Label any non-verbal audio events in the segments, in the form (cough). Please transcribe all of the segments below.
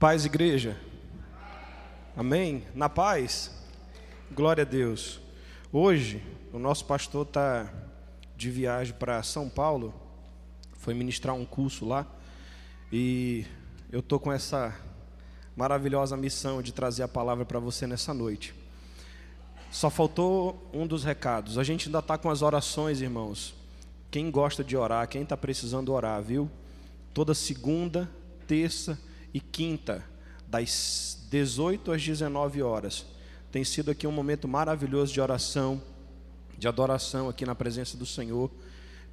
Paz, igreja. Amém? Na paz? Glória a Deus. Hoje, o nosso pastor está de viagem para São Paulo, foi ministrar um curso lá, e eu estou com essa maravilhosa missão de trazer a palavra para você nessa noite. Só faltou um dos recados. A gente ainda está com as orações, irmãos. Quem gosta de orar, quem está precisando orar, viu? Toda segunda, terça e quinta, das 18 às 19 horas. Tem sido aqui um momento maravilhoso de oração, de adoração aqui na presença do Senhor.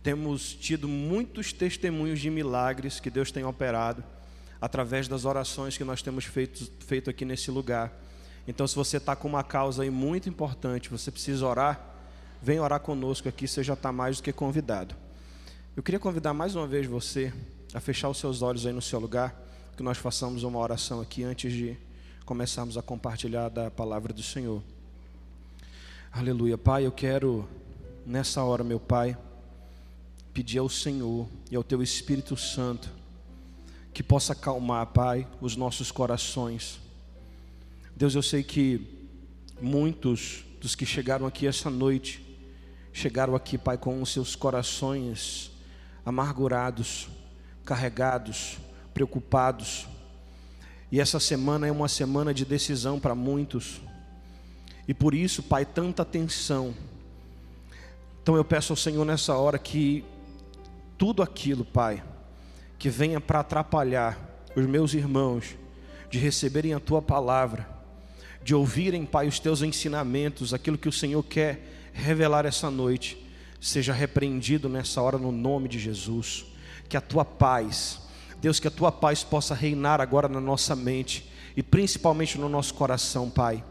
Temos tido muitos testemunhos de milagres que Deus tem operado através das orações que nós temos feito, feito aqui nesse lugar. Então, se você está com uma causa aí muito importante, você precisa orar, vem orar conosco aqui, você já está mais do que convidado. Eu queria convidar mais uma vez você a fechar os seus olhos aí no seu lugar que nós façamos uma oração aqui antes de começarmos a compartilhar da palavra do Senhor. Aleluia. Pai, eu quero nessa hora, meu Pai, pedir ao Senhor e ao Teu Espírito Santo que possa acalmar, Pai, os nossos corações. Deus, eu sei que muitos dos que chegaram aqui essa noite chegaram aqui, Pai, com os seus corações amargurados, carregados, preocupados. E essa semana é uma semana de decisão para muitos. E por isso, Pai, tanta atenção. Então eu peço ao Senhor nessa hora que tudo aquilo, Pai, que venha para atrapalhar os meus irmãos de receberem a tua palavra, de ouvirem, Pai, os teus ensinamentos, aquilo que o Senhor quer revelar essa noite, seja repreendido nessa hora no nome de Jesus. Que a tua paz, Deus, que a tua paz possa reinar agora na nossa mente e principalmente no nosso coração, Pai.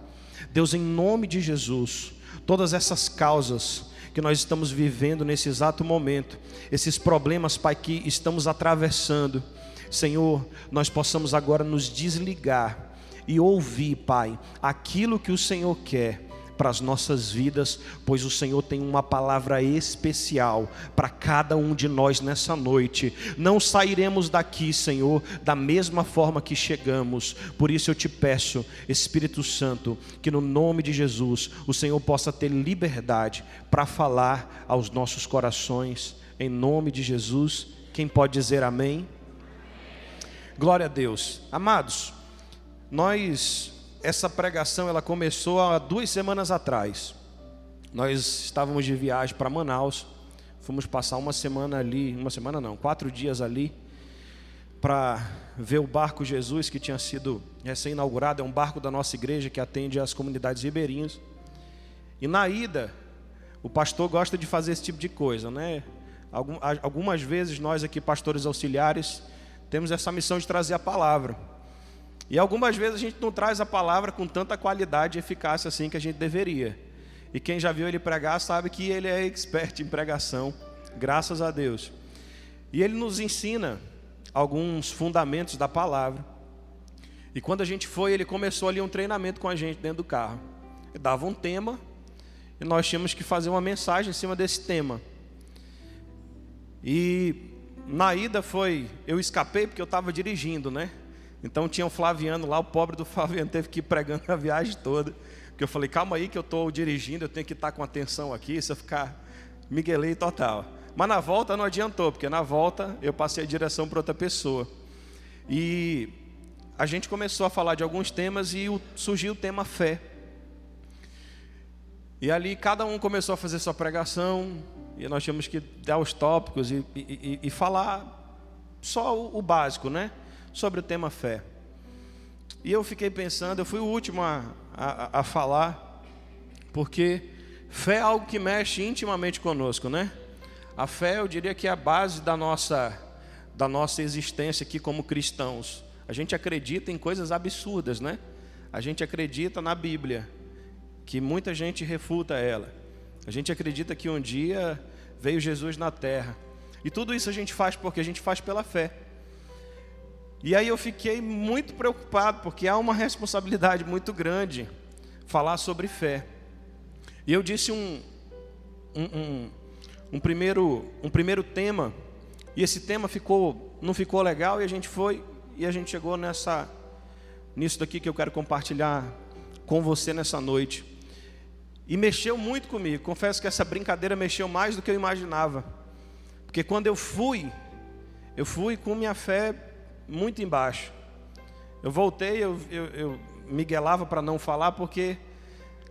Deus, em nome de Jesus, todas essas causas que nós estamos vivendo nesse exato momento, esses problemas, Pai, que estamos atravessando, Senhor, nós possamos agora nos desligar e ouvir, Pai, aquilo que o Senhor quer para as nossas vidas, pois o Senhor tem uma palavra especial para cada um de nós nessa noite. Não sairemos daqui, Senhor, da mesma forma que chegamos. Por isso eu te peço, Espírito Santo, que no nome de Jesus o Senhor possa ter liberdade para falar aos nossos corações, em nome de Jesus. Quem pode dizer amém? Glória a Deus. Amados, nós essa pregação ela começou há duas semanas atrás. Nós estávamos de viagem para Manaus, fomos passar uma semana ali, uma semana não, quatro dias ali, para ver o barco Jesus que tinha sido recém-inaugurado. É um barco da nossa igreja que atende as comunidades ribeirinhas. E na ida, o pastor gosta de fazer esse tipo de coisa, né? Algumas vezes nós aqui, pastores auxiliares, temos essa missão de trazer a palavra. E algumas vezes a gente não traz a palavra com tanta qualidade e eficácia assim que a gente deveria. E quem já viu ele pregar sabe que ele é expert em pregação, graças a Deus. E ele nos ensina alguns fundamentos da palavra. E quando a gente foi, ele começou ali um treinamento com a gente dentro do carro. Ele dava um tema e nós tínhamos que fazer uma mensagem em cima desse tema. E na ida foi, eu escapei porque eu estava dirigindo, né? Então tinha o Flaviano lá, o pobre do Flaviano teve que ir pregando (laughs) a viagem toda. Porque eu falei, calma aí que eu estou dirigindo, eu tenho que estar com atenção aqui, se eu ficar miguelei total. Mas na volta não adiantou, porque na volta eu passei a direção para outra pessoa. E a gente começou a falar de alguns temas e surgiu o tema fé. E ali cada um começou a fazer sua pregação, e nós tínhamos que dar os tópicos e, e, e falar só o, o básico, né? Sobre o tema fé. E eu fiquei pensando, eu fui o último a, a, a falar, porque fé é algo que mexe intimamente conosco, né? A fé, eu diria que é a base da nossa, da nossa existência aqui como cristãos. A gente acredita em coisas absurdas, né? A gente acredita na Bíblia, que muita gente refuta ela. A gente acredita que um dia veio Jesus na terra. E tudo isso a gente faz porque a gente faz pela fé. E aí eu fiquei muito preocupado, porque há uma responsabilidade muito grande falar sobre fé. E eu disse um, um, um, um, primeiro, um primeiro tema, e esse tema ficou, não ficou legal, e a gente foi, e a gente chegou nessa, nisso daqui que eu quero compartilhar com você nessa noite. E mexeu muito comigo. Confesso que essa brincadeira mexeu mais do que eu imaginava. Porque quando eu fui, eu fui com minha fé muito embaixo. Eu voltei, eu, eu, eu miguelava para não falar, porque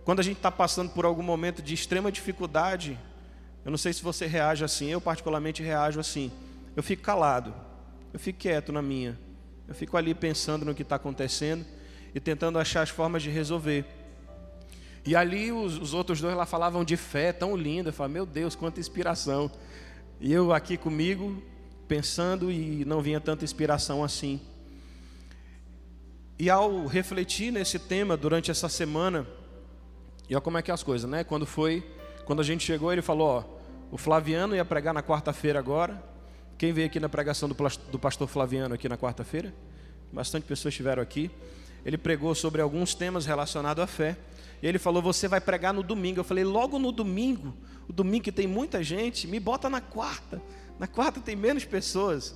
quando a gente está passando por algum momento de extrema dificuldade, eu não sei se você reage assim, eu particularmente reajo assim. Eu fico calado, eu fico quieto na minha. Eu fico ali pensando no que está acontecendo e tentando achar as formas de resolver. E ali os, os, outros dois lá falavam de fé tão linda. Eu falei, meu Deus, quanta inspiração. E eu aqui comigo, pensando e não vinha tanta inspiração assim. E ao refletir nesse tema durante essa semana, e olha como é que é as coisas, né? Quando foi, quando a gente chegou, ele falou, ó, o Flaviano ia pregar na quarta-feira agora. Quem veio aqui na pregação do pastor Flaviano aqui na quarta-feira? Bastante pessoas estiveram aqui. Ele pregou sobre alguns temas relacionados à fé. E ele falou: Você vai pregar no domingo. Eu falei: Logo no domingo, o domingo que tem muita gente, me bota na quarta. Na quarta tem menos pessoas.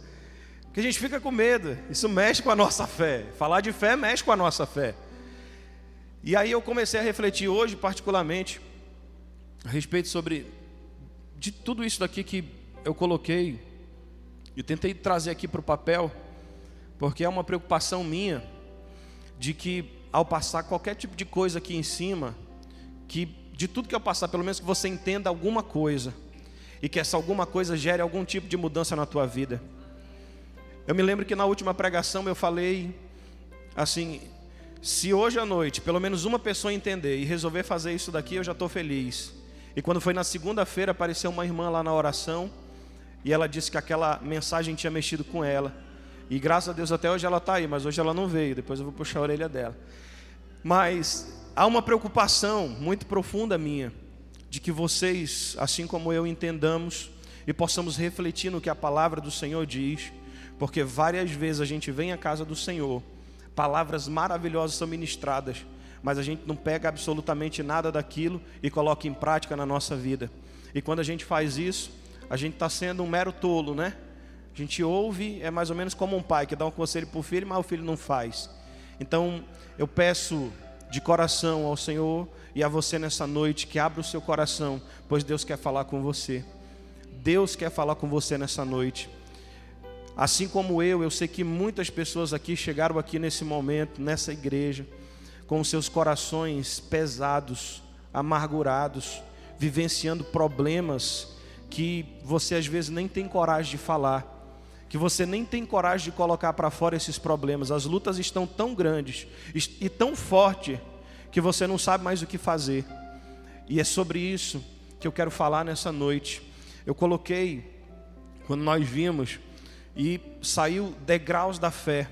Porque a gente fica com medo. Isso mexe com a nossa fé. Falar de fé mexe com a nossa fé. E aí eu comecei a refletir hoje, particularmente, a respeito sobre de tudo isso daqui que eu coloquei e tentei trazer aqui para o papel, porque é uma preocupação minha de que ao passar qualquer tipo de coisa aqui em cima, que de tudo que eu passar, pelo menos que você entenda alguma coisa e que essa alguma coisa gere algum tipo de mudança na tua vida. Eu me lembro que na última pregação eu falei assim: se hoje à noite pelo menos uma pessoa entender e resolver fazer isso daqui, eu já estou feliz. E quando foi na segunda-feira, apareceu uma irmã lá na oração e ela disse que aquela mensagem tinha mexido com ela. E graças a Deus até hoje ela está aí, mas hoje ela não veio. Depois eu vou puxar a orelha dela. Mas há uma preocupação muito profunda minha de que vocês, assim como eu, entendamos e possamos refletir no que a palavra do Senhor diz, porque várias vezes a gente vem à casa do Senhor, palavras maravilhosas são ministradas, mas a gente não pega absolutamente nada daquilo e coloca em prática na nossa vida. E quando a gente faz isso, a gente está sendo um mero tolo, né? A gente ouve, é mais ou menos como um pai que dá um conselho para o filho, mas o filho não faz. Então, eu peço de coração ao Senhor e a você nessa noite que abra o seu coração, pois Deus quer falar com você. Deus quer falar com você nessa noite. Assim como eu, eu sei que muitas pessoas aqui chegaram aqui nesse momento, nessa igreja, com seus corações pesados, amargurados, vivenciando problemas que você às vezes nem tem coragem de falar, que você nem tem coragem de colocar para fora esses problemas. As lutas estão tão grandes e tão fortes que você não sabe mais o que fazer. E é sobre isso que eu quero falar nessa noite. Eu coloquei, quando nós vimos, e saiu degraus da fé.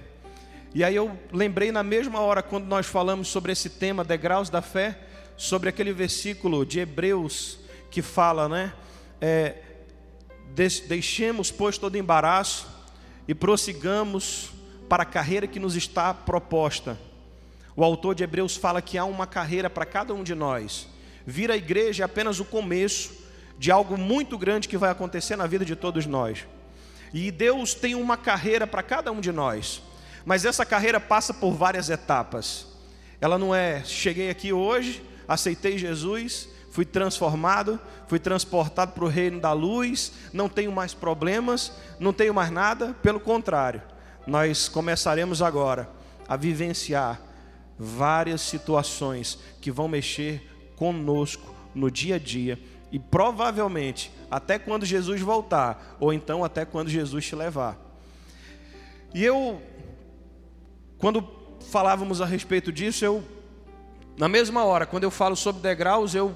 E aí eu lembrei na mesma hora, quando nós falamos sobre esse tema, degraus da fé, sobre aquele versículo de Hebreus que fala, né? É, deixemos, pois, todo embaraço e prossigamos para a carreira que nos está proposta. O autor de Hebreus fala que há uma carreira para cada um de nós. Vir à igreja é apenas o começo de algo muito grande que vai acontecer na vida de todos nós. E Deus tem uma carreira para cada um de nós. Mas essa carreira passa por várias etapas. Ela não é, cheguei aqui hoje, aceitei Jesus, fui transformado, fui transportado para o reino da luz, não tenho mais problemas, não tenho mais nada, pelo contrário, nós começaremos agora a vivenciar várias situações que vão mexer conosco no dia a dia e provavelmente até quando Jesus voltar, ou então até quando Jesus te levar. E eu quando falávamos a respeito disso, eu, na mesma hora, quando eu falo sobre degraus, eu,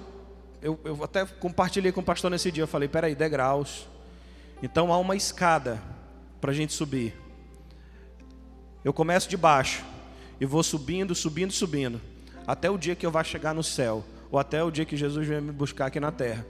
eu, eu até compartilhei com o pastor nesse dia. Eu falei: peraí, degraus. Então há uma escada para a gente subir. Eu começo de baixo e vou subindo, subindo, subindo, até o dia que eu vá chegar no céu, ou até o dia que Jesus vem me buscar aqui na terra.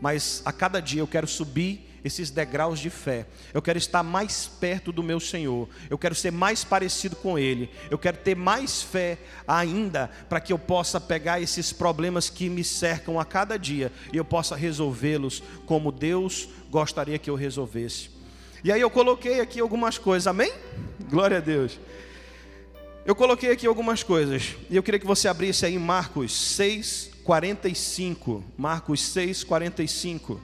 Mas a cada dia eu quero subir esses degraus de fé. Eu quero estar mais perto do meu Senhor. Eu quero ser mais parecido com Ele. Eu quero ter mais fé ainda para que eu possa pegar esses problemas que me cercam a cada dia e eu possa resolvê-los como Deus gostaria que eu resolvesse. E aí eu coloquei aqui algumas coisas, amém? Glória a Deus. Eu coloquei aqui algumas coisas e eu queria que você abrisse aí Marcos 6, 45. Marcos 6, 45.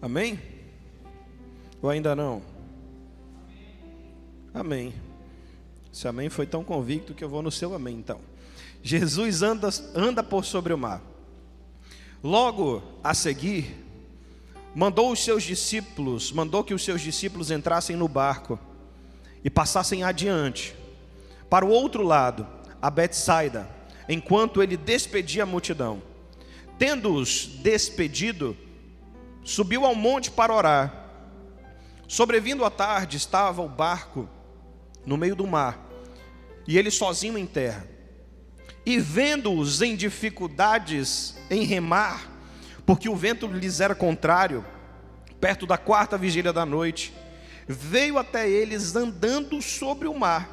Amém? Ou ainda não? Amém. Esse amém foi tão convicto que eu vou no seu amém então. Jesus anda, anda por sobre o mar. Logo a seguir, mandou os seus discípulos, mandou que os seus discípulos entrassem no barco e passassem adiante, para o outro lado, a Betsaida, enquanto ele despedia a multidão. Tendo-os despedido, subiu ao monte para orar. Sobrevindo à tarde, estava o barco no meio do mar, e ele sozinho em terra. E vendo-os em dificuldades em remar, porque o vento lhes era contrário, perto da quarta vigília da noite, veio até eles andando sobre o mar,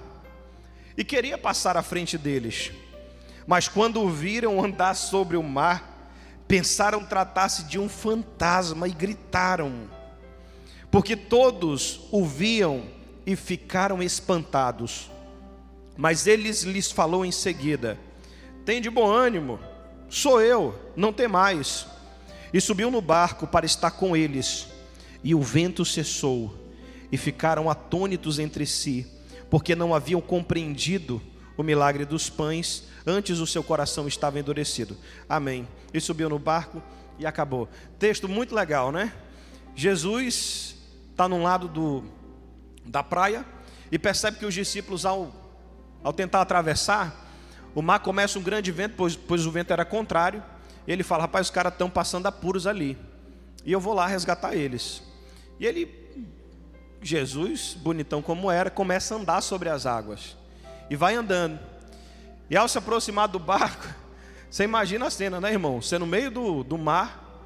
e queria passar à frente deles. Mas quando o viram andar sobre o mar, pensaram tratar-se de um fantasma e gritaram, porque todos o viam e ficaram espantados. Mas ele lhes falou em seguida: Tem de bom ânimo, sou eu, não tem mais. E subiu no barco para estar com eles. E o vento cessou, e ficaram atônitos entre si, porque não haviam compreendido o milagre dos pães Antes o seu coração estava endurecido. Amém. E subiu no barco e acabou. Texto muito legal, né? Jesus está num lado do, da praia e percebe que os discípulos, ao, ao tentar atravessar, o mar começa um grande vento, pois, pois o vento era contrário. Ele fala: Rapaz, os caras estão passando apuros ali. E eu vou lá resgatar eles. E ele, Jesus, bonitão como era, começa a andar sobre as águas. E vai andando. E ao se aproximar do barco, (laughs) você imagina a cena, né, irmão? Você no meio do, do mar,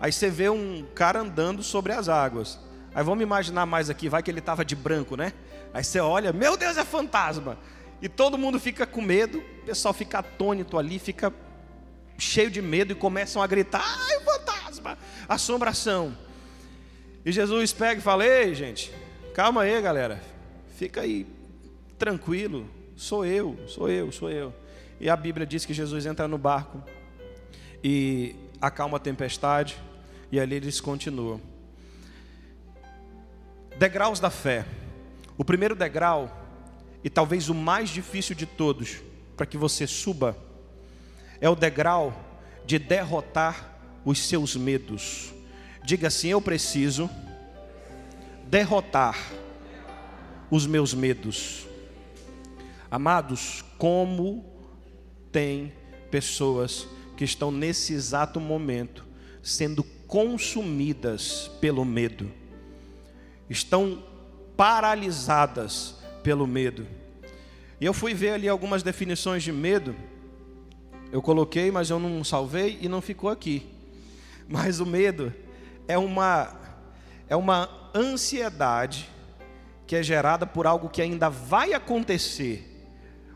aí você vê um cara andando sobre as águas. Aí vamos imaginar mais aqui, vai que ele estava de branco, né? Aí você olha, meu Deus, é fantasma. E todo mundo fica com medo, o pessoal fica atônito ali, fica cheio de medo e começam a gritar: ai, fantasma, assombração. E Jesus pega e fala: ei, gente, calma aí, galera, fica aí tranquilo, Sou eu, sou eu, sou eu. E a Bíblia diz que Jesus entra no barco e acalma a tempestade, e ali eles continuam. Degraus da fé. O primeiro degrau, e talvez o mais difícil de todos, para que você suba, é o degrau de derrotar os seus medos. Diga assim: Eu preciso derrotar os meus medos. Amados, como tem pessoas que estão nesse exato momento sendo consumidas pelo medo, estão paralisadas pelo medo. E eu fui ver ali algumas definições de medo, eu coloquei, mas eu não salvei e não ficou aqui. (laughs) Mas o medo é uma é uma ansiedade que é gerada por algo que ainda vai acontecer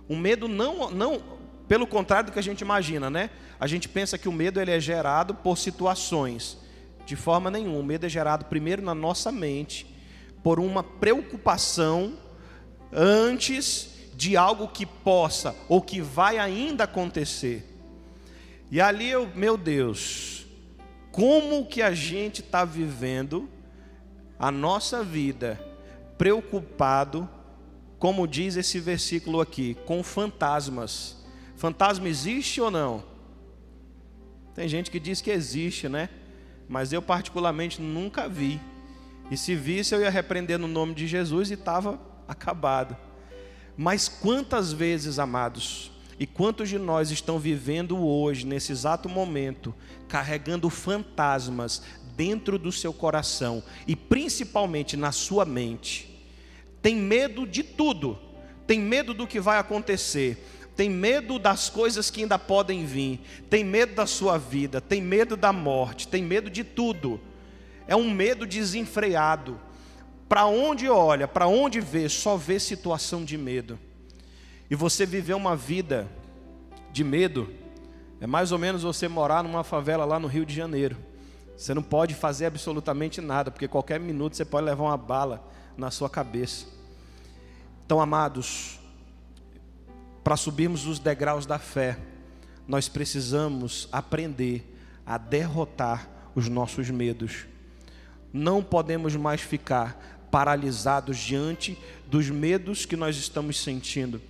o medo não, não, pelo contrário do que a gente imagina, né? A gente pensa que o medo ele é gerado por situações. De forma nenhuma, o medo é gerado primeiro na nossa mente, por uma preocupação antes de algo que possa ou que vai ainda acontecer. E ali eu, meu Deus, como que a gente está vivendo a nossa vida preocupado como diz esse versículo aqui, com fantasmas. Fantasma existe ou não? Tem gente que diz que existe, né? Mas eu particularmente nunca vi. E se visse, eu ia repreender no nome de Jesus e estava acabado. Mas quantas vezes, amados, e quantos de nós estão vivendo hoje, nesse exato momento, carregando fantasmas dentro do seu coração e principalmente na sua mente? tem medo de tudo, tem medo do que vai acontecer, tem medo das coisas que ainda podem vir, tem medo da sua vida, tem medo da morte, tem medo de tudo. É um medo desenfreado. para onde olha, para onde vê, só vê situação de medo. E você viver uma vida de medo, é mais ou menos você morar numa favela lá no Rio de Janeiro. Você não pode fazer absolutamente nada, porque qualquer minuto você pode levar uma bala na sua cabeça. Então, amados, para subirmos os degraus da fé, nós precisamos aprender a derrotar os nossos medos. Não podemos mais ficar paralisados diante dos medos que nós estamos sentindo.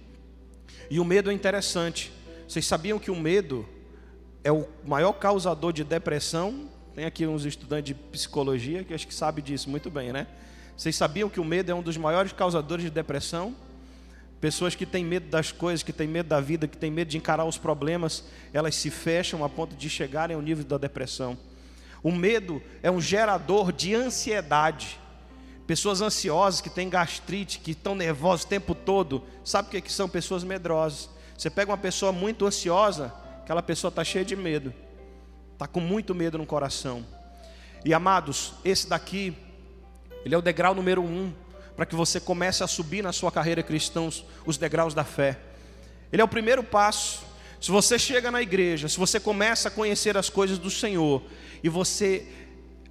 E o medo é interessante. Vocês sabiam que o medo é o maior causador de depressão? Tem aqui uns estudantes de psicologia que acho que sabem disso muito bem, né? Vocês sabiam que o medo é um dos maiores causadores de depressão? Pessoas que têm medo das coisas, que têm medo da vida, que têm medo de encarar os problemas, elas se fecham a ponto de chegarem ao nível da depressão. O medo é um gerador de ansiedade. Pessoas ansiosas que têm gastrite, que estão nervosas o tempo todo, sabe o que, que são pessoas medrosas? Você pega uma pessoa muito ansiosa, aquela pessoa está cheia de medo, está com muito medo no coração. E amados, esse daqui, ele é o degrau número um para que você comece a subir na sua carreira cristã os degraus da fé. Ele é o primeiro passo. Se você chega na igreja, se você começa a conhecer as coisas do Senhor e você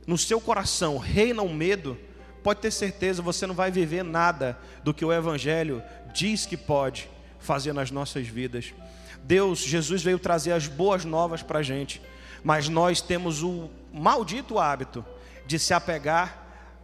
no seu coração reina o medo, pode ter certeza você não vai viver nada do que o evangelho diz que pode fazer nas nossas vidas. Deus, Jesus veio trazer as boas novas para a gente, mas nós temos o maldito hábito de se apegar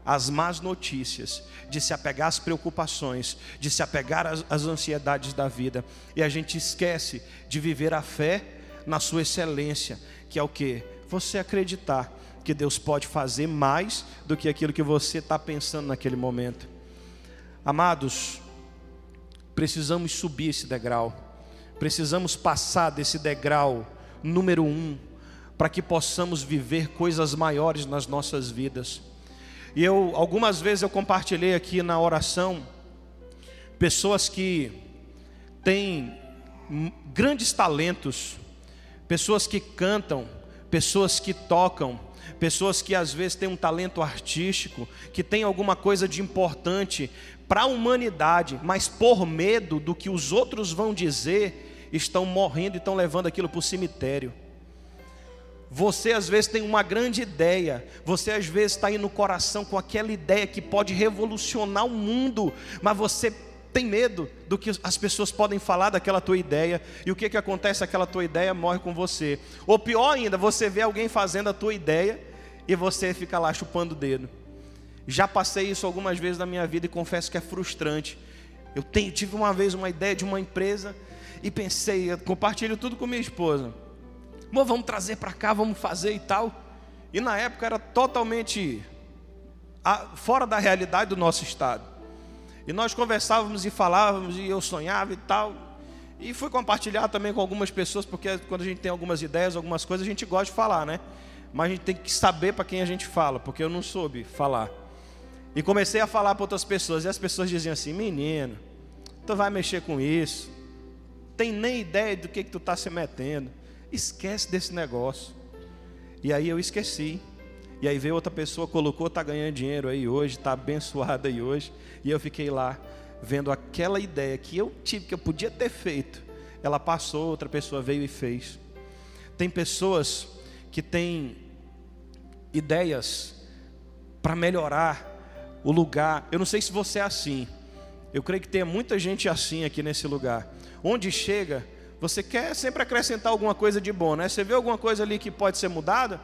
às más notícias, de se apegar às preocupações, de se apegar às, às ansiedades da vida. E a gente esquece de viver a fé na sua excelência, que é o que? Você acreditar que Deus pode fazer mais do que aquilo que você está pensando naquele momento. Amados, precisamos subir esse degrau, precisamos passar desse degrau número um, para que possamos viver coisas maiores nas nossas vidas. E eu algumas vezes eu compartilhei aqui na oração pessoas que têm grandes talentos, pessoas que cantam, pessoas que tocam, pessoas que às vezes têm um talento artístico, que têm alguma coisa de importante para a humanidade, mas por medo do que os outros vão dizer, estão morrendo e estão levando aquilo para o cemitério. Você às vezes tem uma grande ideia, você às vezes está aí no coração com aquela ideia que pode revolucionar o mundo, mas você tem medo do que as pessoas podem falar daquela tua ideia, e o que, que acontece? Aquela tua ideia morre com você. Ou pior ainda, você vê alguém fazendo a tua ideia e você fica lá chupando o dedo. Já passei isso algumas vezes na minha vida e confesso que é frustrante. Eu tenho, tive uma vez uma ideia de uma empresa e pensei, compartilho tudo com minha esposa. Vamos trazer para cá, vamos fazer e tal. E na época era totalmente fora da realidade do nosso estado. E nós conversávamos e falávamos, e eu sonhava e tal. E fui compartilhar também com algumas pessoas, porque quando a gente tem algumas ideias, algumas coisas, a gente gosta de falar, né? Mas a gente tem que saber para quem a gente fala, porque eu não soube falar. E comecei a falar para outras pessoas, e as pessoas diziam assim: Menino, tu vai mexer com isso, tem nem ideia do que, que tu está se metendo. Esquece desse negócio. E aí eu esqueci. E aí veio outra pessoa, colocou, está ganhando dinheiro aí hoje, está abençoada aí hoje. E eu fiquei lá, vendo aquela ideia que eu tive, que eu podia ter feito. Ela passou, outra pessoa veio e fez. Tem pessoas que têm ideias para melhorar o lugar. Eu não sei se você é assim. Eu creio que tem muita gente assim aqui nesse lugar. Onde chega, você quer sempre acrescentar alguma coisa de bom, né? Você vê alguma coisa ali que pode ser mudada,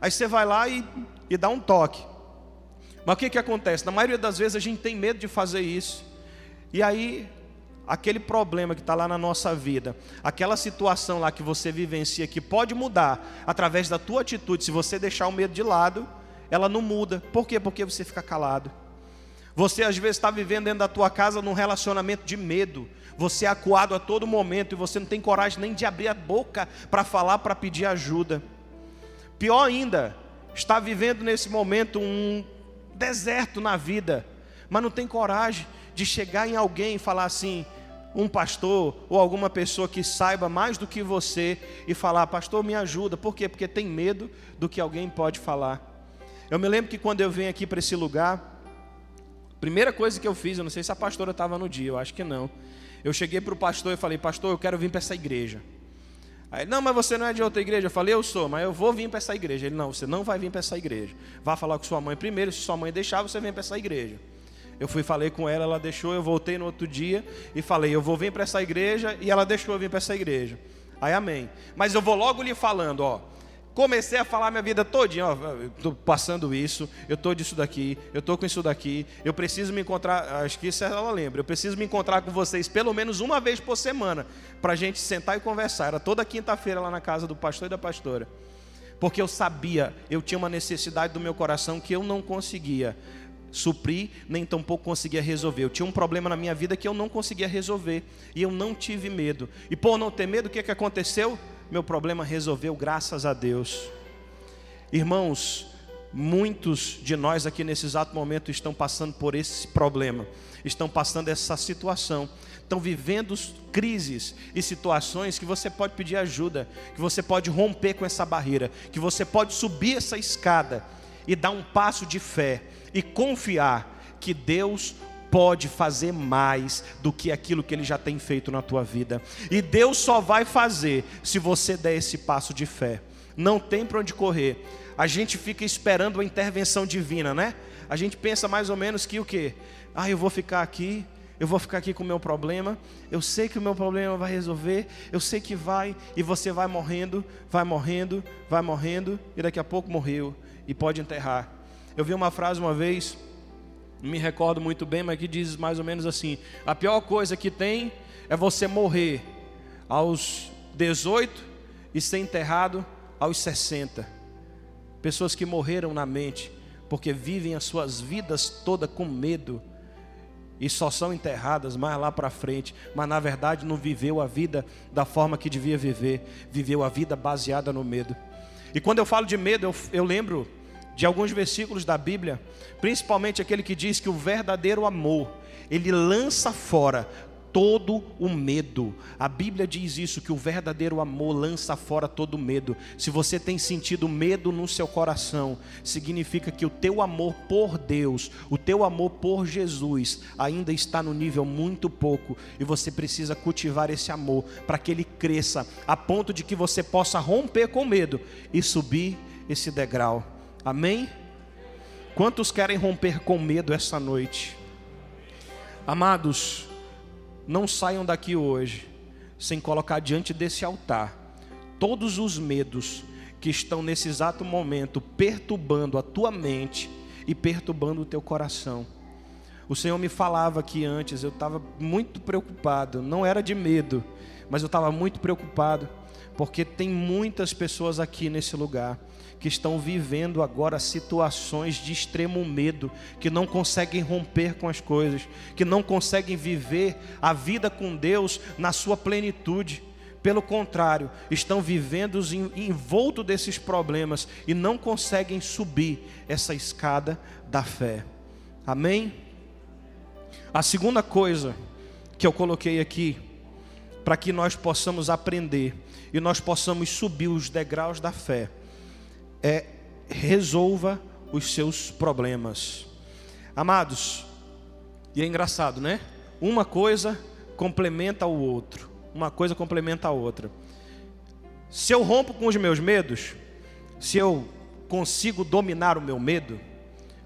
aí você vai lá e, e dá um toque. Mas o que, que acontece? Na maioria das vezes a gente tem medo de fazer isso. E aí, aquele problema que está lá na nossa vida, aquela situação lá que você vivencia, que pode mudar através da tua atitude, se você deixar o medo de lado, ela não muda. Por quê? Porque você fica calado. Você às vezes está vivendo dentro da tua casa num relacionamento de medo. Você é acuado a todo momento e você não tem coragem nem de abrir a boca para falar, para pedir ajuda. Pior ainda, está vivendo nesse momento um deserto na vida, mas não tem coragem de chegar em alguém e falar assim, um pastor ou alguma pessoa que saiba mais do que você e falar, pastor, me ajuda. Por quê? Porque tem medo do que alguém pode falar. Eu me lembro que quando eu venho aqui para esse lugar, Primeira coisa que eu fiz, eu não sei se a pastora estava no dia, eu acho que não. Eu cheguei para o pastor e falei, pastor, eu quero vir para essa igreja. Aí, não, mas você não é de outra igreja. Eu falei, eu sou, mas eu vou vir para essa igreja. Ele, não, você não vai vir para essa igreja. Vá falar com sua mãe primeiro. Se sua mãe deixar, você vem para essa igreja. Eu fui, falei com ela, ela deixou. Eu voltei no outro dia e falei, eu vou vir para essa igreja. E ela deixou eu vir para essa igreja. Aí, amém. Mas eu vou logo lhe falando, ó. Comecei a falar minha vida todinha, estou passando isso, eu estou disso daqui, eu estou com isso daqui, eu preciso me encontrar, acho que isso ela lembra, eu preciso me encontrar com vocês pelo menos uma vez por semana, para a gente sentar e conversar. Era toda quinta-feira lá na casa do pastor e da pastora. Porque eu sabia, eu tinha uma necessidade do meu coração que eu não conseguia suprir, nem tampouco conseguia resolver. Eu tinha um problema na minha vida que eu não conseguia resolver, e eu não tive medo. E por não ter medo, o que, que aconteceu? Meu problema resolveu, graças a Deus. Irmãos, muitos de nós aqui nesse exato momento estão passando por esse problema, estão passando essa situação, estão vivendo crises e situações que você pode pedir ajuda, que você pode romper com essa barreira, que você pode subir essa escada e dar um passo de fé e confiar que Deus pode fazer mais do que aquilo que ele já tem feito na tua vida. E Deus só vai fazer se você der esse passo de fé. Não tem para onde correr. A gente fica esperando a intervenção divina, né? A gente pensa mais ou menos que o quê? Ah, eu vou ficar aqui, eu vou ficar aqui com o meu problema, eu sei que o meu problema vai resolver, eu sei que vai, e você vai morrendo, vai morrendo, vai morrendo, e daqui a pouco morreu, e pode enterrar. Eu vi uma frase uma vez, não me recordo muito bem, mas que diz mais ou menos assim: a pior coisa que tem é você morrer aos 18 e ser enterrado aos 60. Pessoas que morreram na mente, porque vivem as suas vidas toda com medo e só são enterradas mais lá para frente, mas na verdade não viveu a vida da forma que devia viver, viveu a vida baseada no medo. E quando eu falo de medo, eu, eu lembro de alguns versículos da Bíblia, principalmente aquele que diz que o verdadeiro amor, ele lança fora todo o medo. A Bíblia diz isso que o verdadeiro amor lança fora todo o medo. Se você tem sentido medo no seu coração, significa que o teu amor por Deus, o teu amor por Jesus ainda está no nível muito pouco e você precisa cultivar esse amor para que ele cresça a ponto de que você possa romper com medo e subir esse degrau. Amém? Quantos querem romper com medo essa noite? Amados, não saiam daqui hoje sem colocar diante desse altar todos os medos que estão nesse exato momento perturbando a tua mente e perturbando o teu coração. O Senhor me falava aqui antes, eu estava muito preocupado, não era de medo, mas eu estava muito preocupado, porque tem muitas pessoas aqui nesse lugar que estão vivendo agora situações de extremo medo, que não conseguem romper com as coisas, que não conseguem viver a vida com Deus na sua plenitude. Pelo contrário, estão vivendo envolto desses problemas e não conseguem subir essa escada da fé. Amém? A segunda coisa que eu coloquei aqui, para que nós possamos aprender e nós possamos subir os degraus da fé, é resolva os seus problemas. Amados, e é engraçado, né? Uma coisa complementa o outro. Uma coisa complementa a outra. Se eu rompo com os meus medos, se eu consigo dominar o meu medo,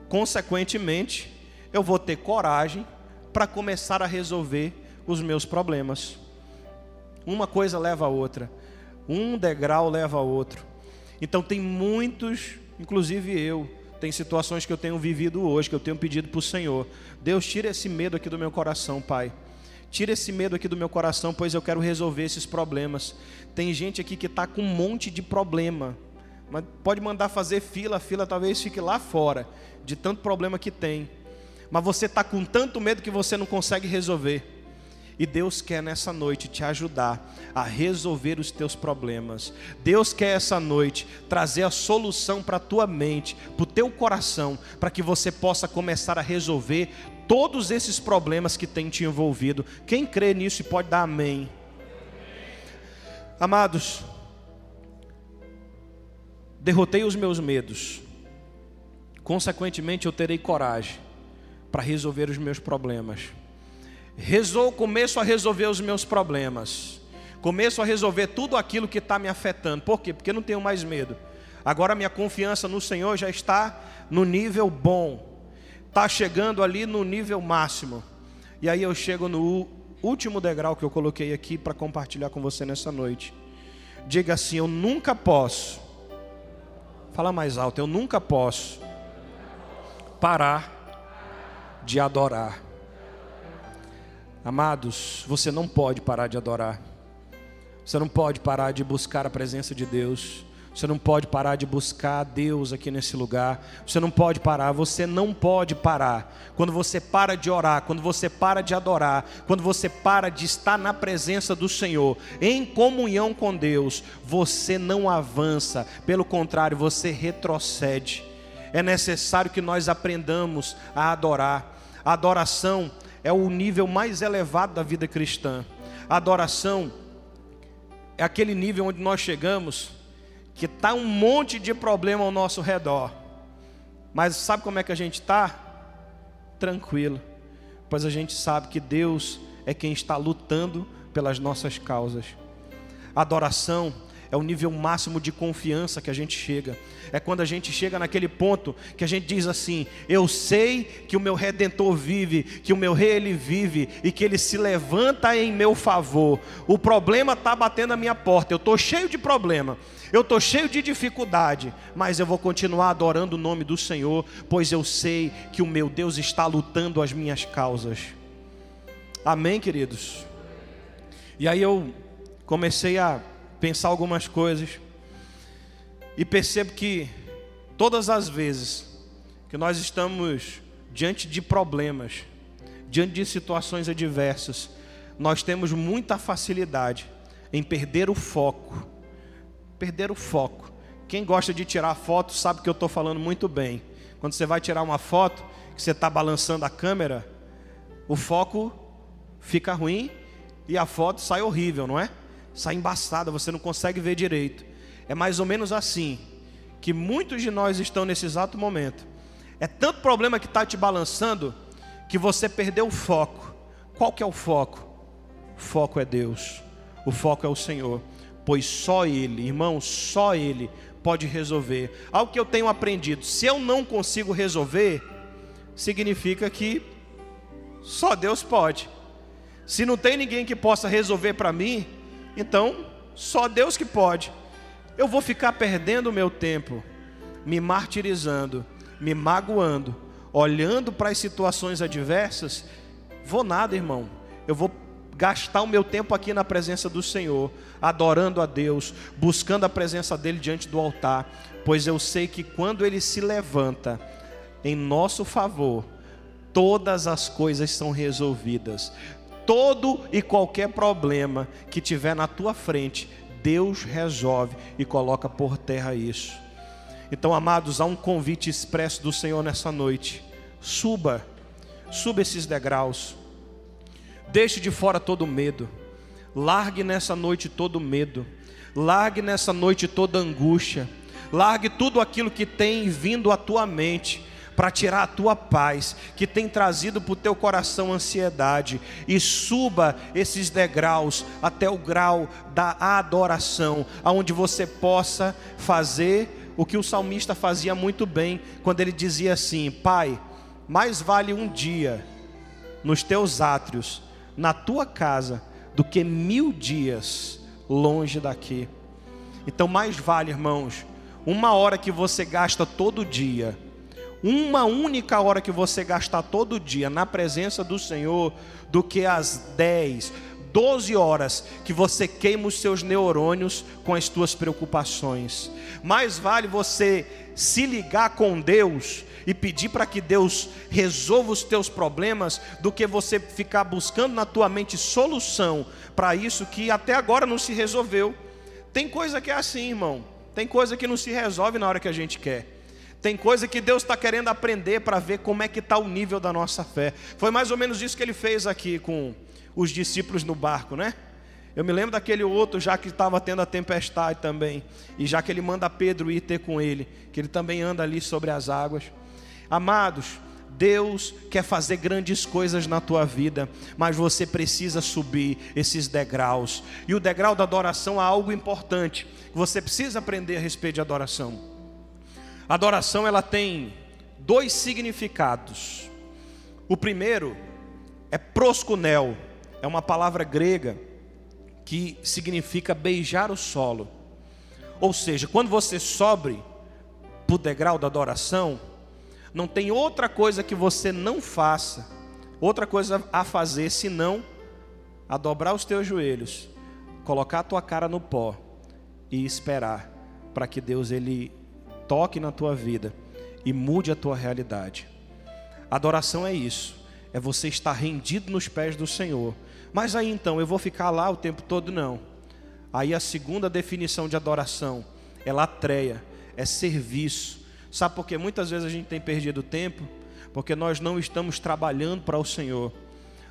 consequentemente, eu vou ter coragem para começar a resolver os meus problemas. Uma coisa leva a outra, um degrau leva a outro. Então tem muitos, inclusive eu, tem situações que eu tenho vivido hoje, que eu tenho pedido para o Senhor. Deus, tira esse medo aqui do meu coração, Pai. Tira esse medo aqui do meu coração, pois eu quero resolver esses problemas. Tem gente aqui que está com um monte de problema, mas pode mandar fazer fila, a fila talvez fique lá fora, de tanto problema que tem. Mas você está com tanto medo que você não consegue resolver. E Deus quer nessa noite te ajudar a resolver os teus problemas. Deus quer essa noite trazer a solução para a tua mente, para o teu coração, para que você possa começar a resolver todos esses problemas que tem te envolvido. Quem crê nisso pode dar amém. Amados, derrotei os meus medos, consequentemente eu terei coragem para resolver os meus problemas. Resol, começo a resolver os meus problemas. Começo a resolver tudo aquilo que está me afetando. Por quê? Porque eu não tenho mais medo. Agora minha confiança no Senhor já está no nível bom. Está chegando ali no nível máximo. E aí eu chego no último degrau que eu coloquei aqui para compartilhar com você nessa noite. Diga assim: Eu nunca posso. Fala mais alto: Eu nunca posso parar de adorar. Amados, você não pode parar de adorar. Você não pode parar de buscar a presença de Deus. Você não pode parar de buscar Deus aqui nesse lugar. Você não pode parar, você não pode parar. Quando você para de orar, quando você para de adorar, quando você para de estar na presença do Senhor, em comunhão com Deus, você não avança, pelo contrário, você retrocede. É necessário que nós aprendamos a adorar. A adoração é o nível mais elevado da vida cristã. A adoração é aquele nível onde nós chegamos que está um monte de problema ao nosso redor. Mas sabe como é que a gente está? Tranquilo, pois a gente sabe que Deus é quem está lutando pelas nossas causas. Adoração é o nível máximo de confiança que a gente chega. É quando a gente chega naquele ponto que a gente diz assim: Eu sei que o meu redentor vive, que o meu rei ele vive e que ele se levanta em meu favor. O problema está batendo a minha porta, eu estou cheio de problema, eu estou cheio de dificuldade, mas eu vou continuar adorando o nome do Senhor, pois eu sei que o meu Deus está lutando as minhas causas. Amém, queridos? E aí eu comecei a pensar algumas coisas e percebo que todas as vezes que nós estamos diante de problemas, diante de situações adversas, nós temos muita facilidade em perder o foco. Perder o foco. Quem gosta de tirar foto sabe que eu estou falando muito bem. Quando você vai tirar uma foto, que você está balançando a câmera, o foco fica ruim e a foto sai horrível, não é? Sai embaçada, você não consegue ver direito. É mais ou menos assim que muitos de nós estão nesse exato momento. É tanto problema que está te balançando que você perdeu o foco. Qual que é o foco? O foco é Deus. O foco é o Senhor. Pois só Ele, irmão, só Ele pode resolver. Algo que eu tenho aprendido: se eu não consigo resolver, significa que só Deus pode. Se não tem ninguém que possa resolver para mim, então, só Deus que pode. Eu vou ficar perdendo o meu tempo, me martirizando, me magoando, olhando para as situações adversas. Vou nada, irmão. Eu vou gastar o meu tempo aqui na presença do Senhor, adorando a Deus, buscando a presença dele diante do altar, pois eu sei que quando ele se levanta em nosso favor, todas as coisas são resolvidas todo e qualquer problema que tiver na tua frente, Deus resolve e coloca por terra isso. Então, amados, há um convite expresso do Senhor nessa noite. Suba, suba esses degraus. Deixe de fora todo medo. Largue nessa noite todo medo. Largue nessa noite toda angústia. Largue tudo aquilo que tem vindo à tua mente para tirar a tua paz, que tem trazido para o teu coração ansiedade, e suba esses degraus até o grau da adoração, aonde você possa fazer o que o salmista fazia muito bem, quando ele dizia assim: Pai, mais vale um dia nos teus átrios, na tua casa, do que mil dias longe daqui. Então, mais vale, irmãos, uma hora que você gasta todo dia uma única hora que você gastar todo dia na presença do Senhor, do que as 10, 12 horas que você queima os seus neurônios com as suas preocupações. Mais vale você se ligar com Deus e pedir para que Deus resolva os teus problemas do que você ficar buscando na tua mente solução para isso que até agora não se resolveu. Tem coisa que é assim, irmão. Tem coisa que não se resolve na hora que a gente quer. Tem coisa que Deus está querendo aprender para ver como é que está o nível da nossa fé. Foi mais ou menos isso que ele fez aqui com os discípulos no barco, né? Eu me lembro daquele outro, já que estava tendo a tempestade também, e já que ele manda Pedro ir ter com ele, que ele também anda ali sobre as águas. Amados, Deus quer fazer grandes coisas na tua vida, mas você precisa subir esses degraus. E o degrau da adoração é algo importante. Você precisa aprender a respeito de adoração. Adoração ela tem dois significados. O primeiro é proscunel, é uma palavra grega que significa beijar o solo. Ou seja, quando você sobe para o degrau da adoração, não tem outra coisa que você não faça, outra coisa a fazer senão a dobrar os teus joelhos, colocar a tua cara no pó e esperar para que Deus ele toque na tua vida e mude a tua realidade. Adoração é isso, é você estar rendido nos pés do Senhor. Mas aí então, eu vou ficar lá o tempo todo? Não. Aí a segunda definição de adoração é latreia, é serviço, Sabe por que muitas vezes a gente tem perdido tempo? Porque nós não estamos trabalhando para o Senhor.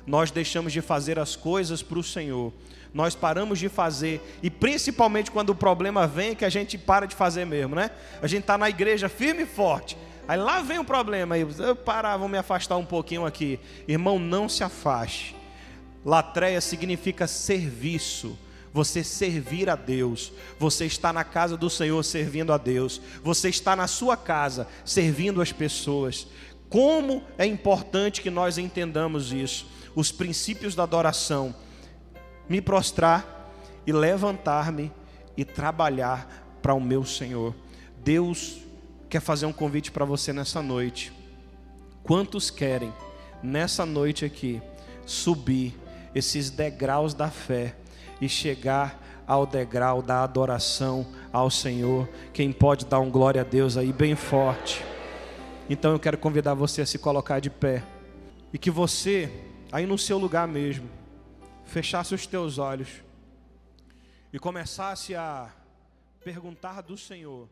Nós deixamos de fazer as coisas para o Senhor. Nós paramos de fazer, e principalmente quando o problema vem, é que a gente para de fazer mesmo, né? A gente está na igreja firme e forte. Aí lá vem o problema, aí eu parar, vou me afastar um pouquinho aqui. Irmão, não se afaste. Latreia significa serviço você servir a Deus, você está na casa do Senhor servindo a Deus, você está na sua casa servindo as pessoas. Como é importante que nós entendamos isso, os princípios da adoração, me prostrar e levantar-me e trabalhar para o meu Senhor. Deus quer fazer um convite para você nessa noite. Quantos querem nessa noite aqui subir esses degraus da fé? e chegar ao degrau da adoração ao Senhor. Quem pode dar um glória a Deus aí bem forte? Então eu quero convidar você a se colocar de pé e que você, aí no seu lugar mesmo, fechasse os teus olhos e começasse a perguntar do Senhor